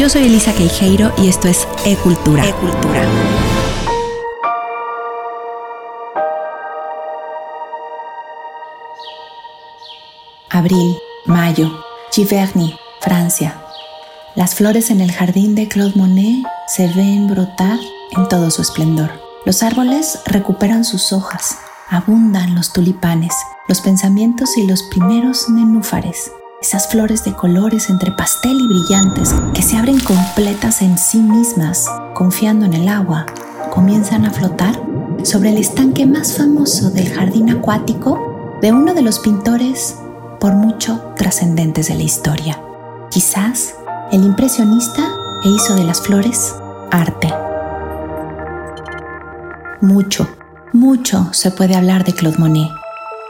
Yo soy Elisa Queijeiro y esto es E-Cultura. E-Cultura. Abril, mayo, Giverny, Francia. Las flores en el jardín de Claude Monet se ven brotar en todo su esplendor. Los árboles recuperan sus hojas, abundan los tulipanes, los pensamientos y los primeros nenúfares. Esas flores de colores entre pastel y brillantes que se abren completas en sí mismas, confiando en el agua, comienzan a flotar sobre el estanque más famoso del jardín acuático de uno de los pintores por mucho trascendentes de la historia. Quizás el impresionista e hizo de las flores arte. Mucho, mucho se puede hablar de Claude Monet,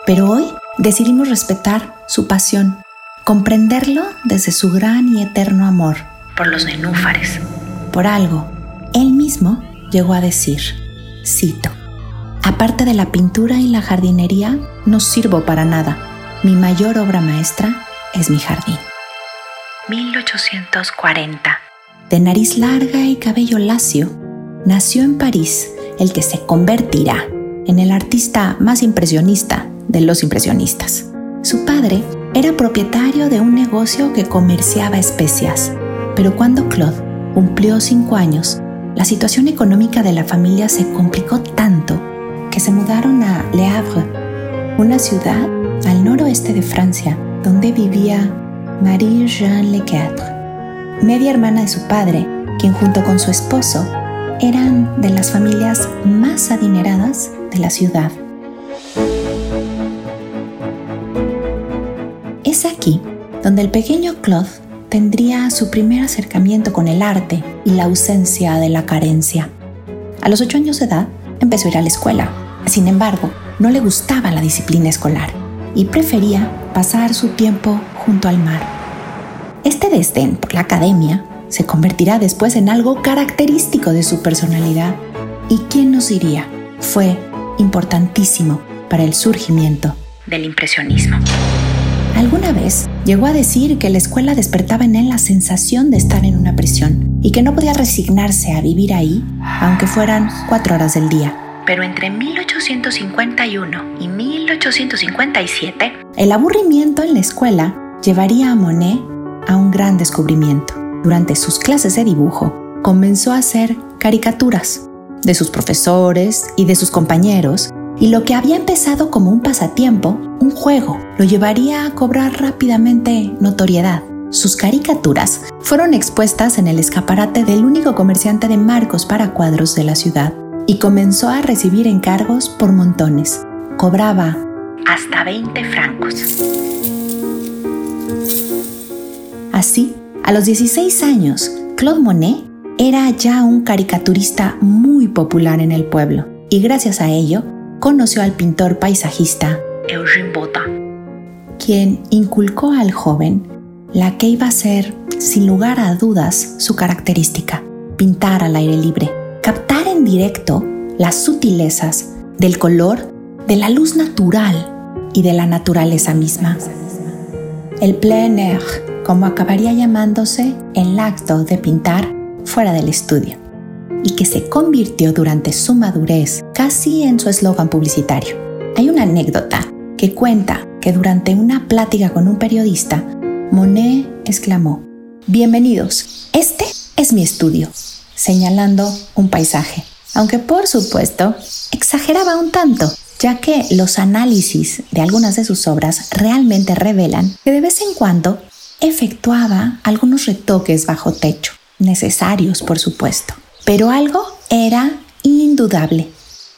pero hoy decidimos respetar su pasión, comprenderlo desde su gran y eterno amor por los nenúfares. Por algo, él mismo llegó a decir, cito, aparte de la pintura y la jardinería, no sirvo para nada mi mayor obra maestra es mi jardín. 1840. De nariz larga y cabello lacio, nació en París el que se convertirá en el artista más impresionista de los impresionistas. Su padre era propietario de un negocio que comerciaba especias, pero cuando Claude cumplió cinco años, la situación económica de la familia se complicó tanto que se mudaron a Le Havre, una ciudad al noroeste de Francia, donde vivía Marie-Jeanne Lequêtre, media hermana de su padre, quien junto con su esposo eran de las familias más adineradas de la ciudad. Donde el pequeño Claude tendría su primer acercamiento con el arte y la ausencia de la carencia. A los ocho años de edad empezó a ir a la escuela. Sin embargo, no le gustaba la disciplina escolar y prefería pasar su tiempo junto al mar. Este desdén por la academia se convertirá después en algo característico de su personalidad y quién nos diría, fue importantísimo para el surgimiento del impresionismo. Alguna vez llegó a decir que la escuela despertaba en él la sensación de estar en una prisión y que no podía resignarse a vivir ahí, aunque fueran cuatro horas del día. Pero entre 1851 y 1857, el aburrimiento en la escuela llevaría a Monet a un gran descubrimiento. Durante sus clases de dibujo, comenzó a hacer caricaturas de sus profesores y de sus compañeros, y lo que había empezado como un pasatiempo, un juego, lo llevaría a cobrar rápidamente notoriedad. Sus caricaturas fueron expuestas en el escaparate del único comerciante de marcos para cuadros de la ciudad y comenzó a recibir encargos por montones. Cobraba hasta 20 francos. Así, a los 16 años, Claude Monet era ya un caricaturista muy popular en el pueblo y gracias a ello conoció al pintor paisajista Eugène Botta, quien inculcó al joven la que iba a ser, sin lugar a dudas, su característica, pintar al aire libre, captar en directo las sutilezas del color, de la luz natural y de la naturaleza misma. El plein air, como acabaría llamándose el acto de pintar fuera del estudio, y que se convirtió durante su madurez casi en su eslogan publicitario. Hay una anécdota que cuenta que durante una plática con un periodista, Monet exclamó, Bienvenidos, este es mi estudio, señalando un paisaje, aunque por supuesto exageraba un tanto, ya que los análisis de algunas de sus obras realmente revelan que de vez en cuando efectuaba algunos retoques bajo techo, necesarios por supuesto. Pero algo era indudable,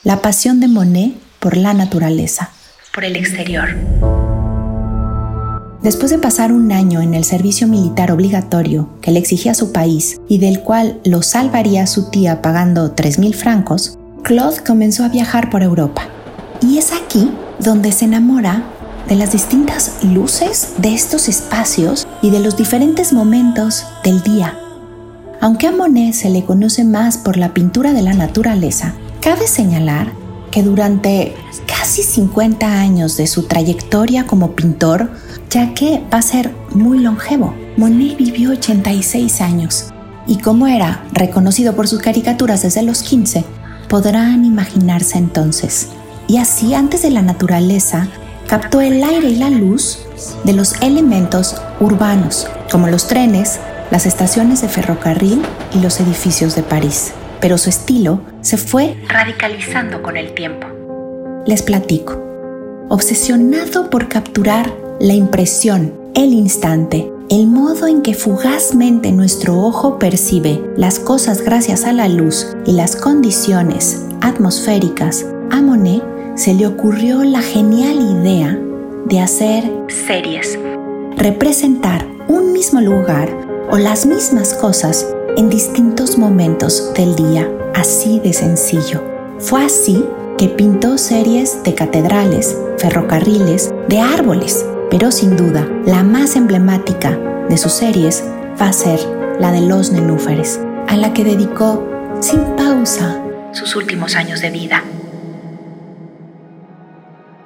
la pasión de Monet por la naturaleza, por el exterior. Después de pasar un año en el servicio militar obligatorio que le exigía su país y del cual lo salvaría su tía pagando 3.000 francos, Claude comenzó a viajar por Europa. Y es aquí donde se enamora de las distintas luces de estos espacios y de los diferentes momentos del día. Aunque a Monet se le conoce más por la pintura de la naturaleza, cabe señalar que durante casi 50 años de su trayectoria como pintor, ya que va a ser muy longevo, Monet vivió 86 años y como era reconocido por sus caricaturas desde los 15, podrán imaginarse entonces. Y así antes de la naturaleza, captó el aire y la luz de los elementos urbanos, como los trenes, las estaciones de ferrocarril y los edificios de París. Pero su estilo se fue radicalizando con el tiempo. Les platico. Obsesionado por capturar la impresión, el instante, el modo en que fugazmente nuestro ojo percibe las cosas gracias a la luz y las condiciones atmosféricas, a Monet se le ocurrió la genial idea de hacer series, representar un mismo lugar o las mismas cosas en distintos momentos del día, así de sencillo. Fue así que pintó series de catedrales, ferrocarriles, de árboles, pero sin duda la más emblemática de sus series va a ser la de los nenúfares, a la que dedicó sin pausa sus últimos años de vida.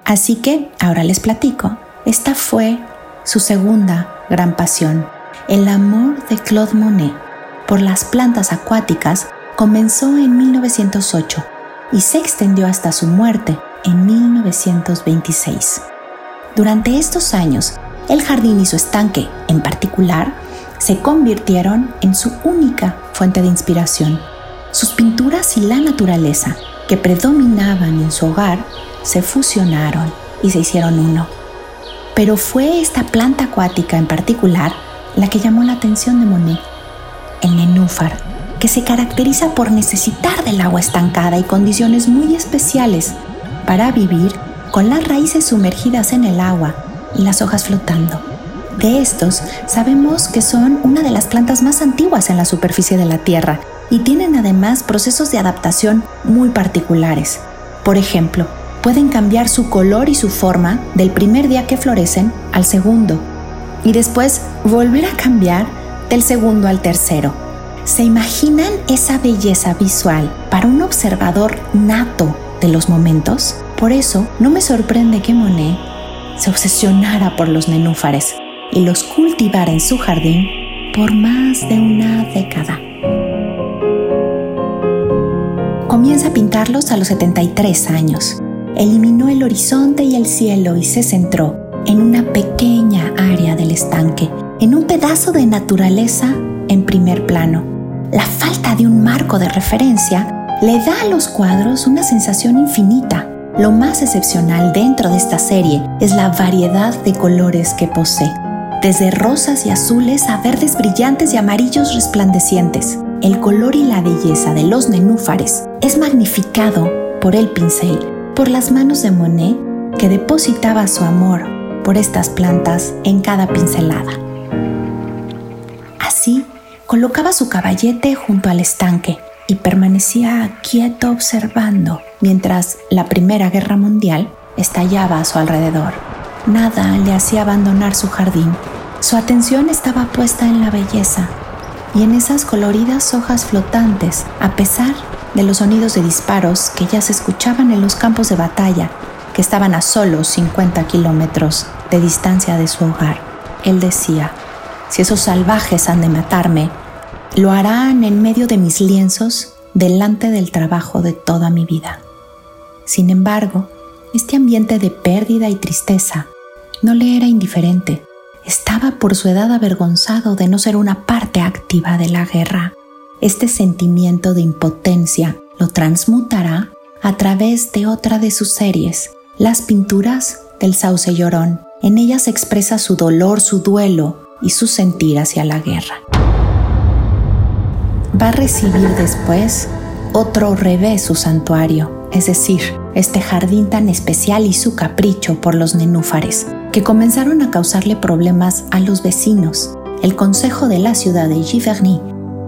Así que ahora les platico, esta fue su segunda gran pasión. El amor de Claude Monet por las plantas acuáticas comenzó en 1908 y se extendió hasta su muerte en 1926. Durante estos años, el jardín y su estanque, en particular, se convirtieron en su única fuente de inspiración. Sus pinturas y la naturaleza, que predominaban en su hogar, se fusionaron y se hicieron uno. Pero fue esta planta acuática en particular la que llamó la atención de Monet, el nenúfar, que se caracteriza por necesitar del agua estancada y condiciones muy especiales para vivir con las raíces sumergidas en el agua y las hojas flotando. De estos, sabemos que son una de las plantas más antiguas en la superficie de la Tierra y tienen además procesos de adaptación muy particulares. Por ejemplo, pueden cambiar su color y su forma del primer día que florecen al segundo y después volver a cambiar del segundo al tercero. ¿Se imaginan esa belleza visual para un observador nato de los momentos? Por eso, no me sorprende que Monet se obsesionara por los nenúfares y los cultivara en su jardín por más de una década. Comienza a pintarlos a los 73 años. Eliminó el horizonte y el cielo y se centró en una pequeña área del estanque, en un pedazo de naturaleza en primer plano. La falta de un marco de referencia le da a los cuadros una sensación infinita lo más excepcional dentro de esta serie es la variedad de colores que posee, desde rosas y azules a verdes brillantes y amarillos resplandecientes. El color y la belleza de los nenúfares es magnificado por el pincel, por las manos de Monet que depositaba su amor por estas plantas en cada pincelada. Colocaba su caballete junto al estanque y permanecía quieto observando mientras la Primera Guerra Mundial estallaba a su alrededor. Nada le hacía abandonar su jardín. Su atención estaba puesta en la belleza y en esas coloridas hojas flotantes, a pesar de los sonidos de disparos que ya se escuchaban en los campos de batalla, que estaban a solo 50 kilómetros de distancia de su hogar. Él decía, si esos salvajes han de matarme, lo harán en medio de mis lienzos delante del trabajo de toda mi vida. Sin embargo, este ambiente de pérdida y tristeza no le era indiferente. Estaba por su edad avergonzado de no ser una parte activa de la guerra. Este sentimiento de impotencia lo transmutará a través de otra de sus series, las pinturas del sauce llorón. En ellas expresa su dolor, su duelo y su sentir hacia la guerra. Va a recibir después otro revés su santuario, es decir, este jardín tan especial y su capricho por los nenúfares, que comenzaron a causarle problemas a los vecinos. El consejo de la ciudad de Giverny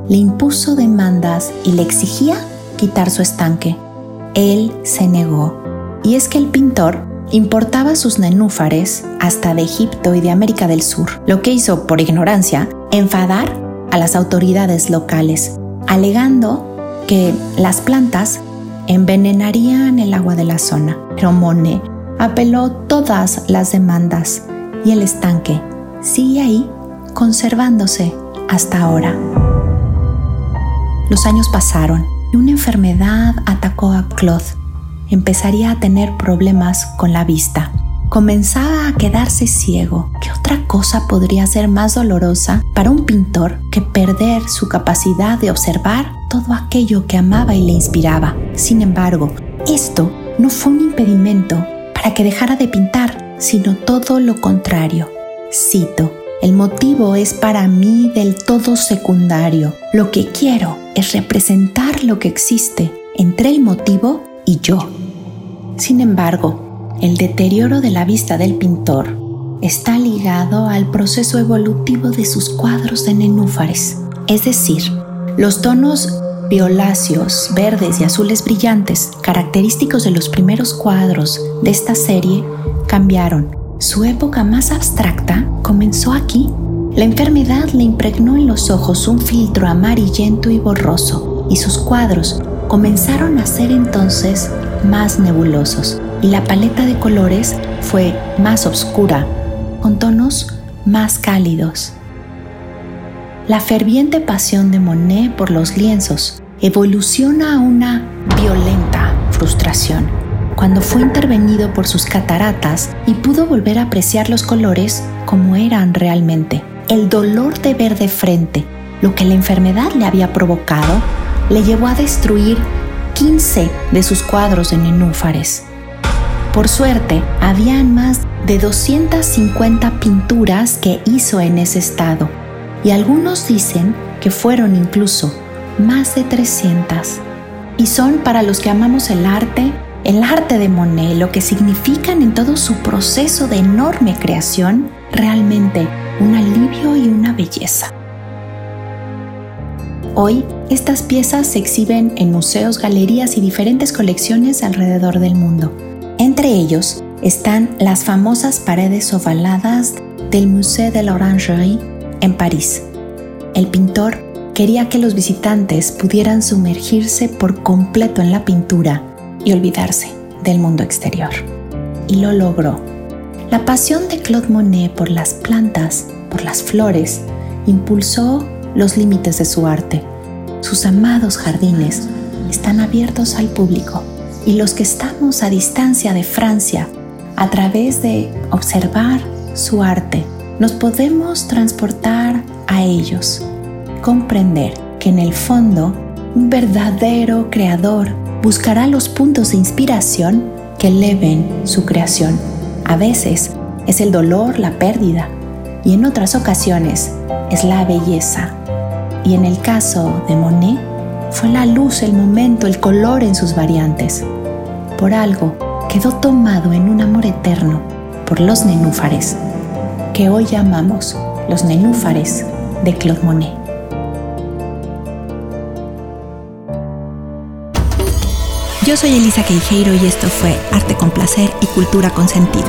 le impuso demandas y le exigía quitar su estanque. Él se negó. Y es que el pintor importaba sus nenúfares hasta de Egipto y de América del Sur, lo que hizo, por ignorancia, enfadar a las autoridades locales, alegando que las plantas envenenarían el agua de la zona. Pero Monet apeló todas las demandas y el estanque sigue ahí conservándose hasta ahora. Los años pasaron y una enfermedad atacó a Claude. Empezaría a tener problemas con la vista. Comenzaba a quedarse ciego. ¿Qué otra cosa podría ser más dolorosa para un pintor que perder su capacidad de observar todo aquello que amaba y le inspiraba? Sin embargo, esto no fue un impedimento para que dejara de pintar, sino todo lo contrario. Cito, el motivo es para mí del todo secundario. Lo que quiero es representar lo que existe entre el motivo y yo. Sin embargo, el deterioro de la vista del pintor está ligado al proceso evolutivo de sus cuadros de nenúfares, es decir, los tonos violáceos, verdes y azules brillantes, característicos de los primeros cuadros de esta serie, cambiaron. Su época más abstracta comenzó aquí. La enfermedad le impregnó en los ojos un filtro amarillento y borroso, y sus cuadros comenzaron a ser entonces más nebulosos, y la paleta de colores fue más oscura, con tonos más cálidos. La ferviente pasión de Monet por los lienzos evoluciona a una violenta frustración cuando fue intervenido por sus cataratas y pudo volver a apreciar los colores como eran realmente. El dolor de ver de frente lo que la enfermedad le había provocado le llevó a destruir 15 de sus cuadros de nenúfares. Por suerte, habían más de 250 pinturas que hizo en ese estado y algunos dicen que fueron incluso más de 300. Y son para los que amamos el arte, el arte de Monet, lo que significan en todo su proceso de enorme creación, realmente un alivio y una belleza. Hoy, estas piezas se exhiben en museos, galerías y diferentes colecciones alrededor del mundo. Entre ellos están las famosas paredes ovaladas del Musée de l'Orangerie en París. El pintor quería que los visitantes pudieran sumergirse por completo en la pintura y olvidarse del mundo exterior. Y lo logró. La pasión de Claude Monet por las plantas, por las flores, impulsó los límites de su arte. Sus amados jardines están abiertos al público y los que estamos a distancia de Francia, a través de observar su arte, nos podemos transportar a ellos, comprender que en el fondo un verdadero creador buscará los puntos de inspiración que eleven su creación. A veces es el dolor, la pérdida, y en otras ocasiones es la belleza. Y en el caso de Monet, fue la luz, el momento, el color en sus variantes. Por algo quedó tomado en un amor eterno por los nenúfares, que hoy llamamos los nenúfares de Claude Monet. Yo soy Elisa Queijeiro y esto fue Arte con Placer y Cultura con Sentido.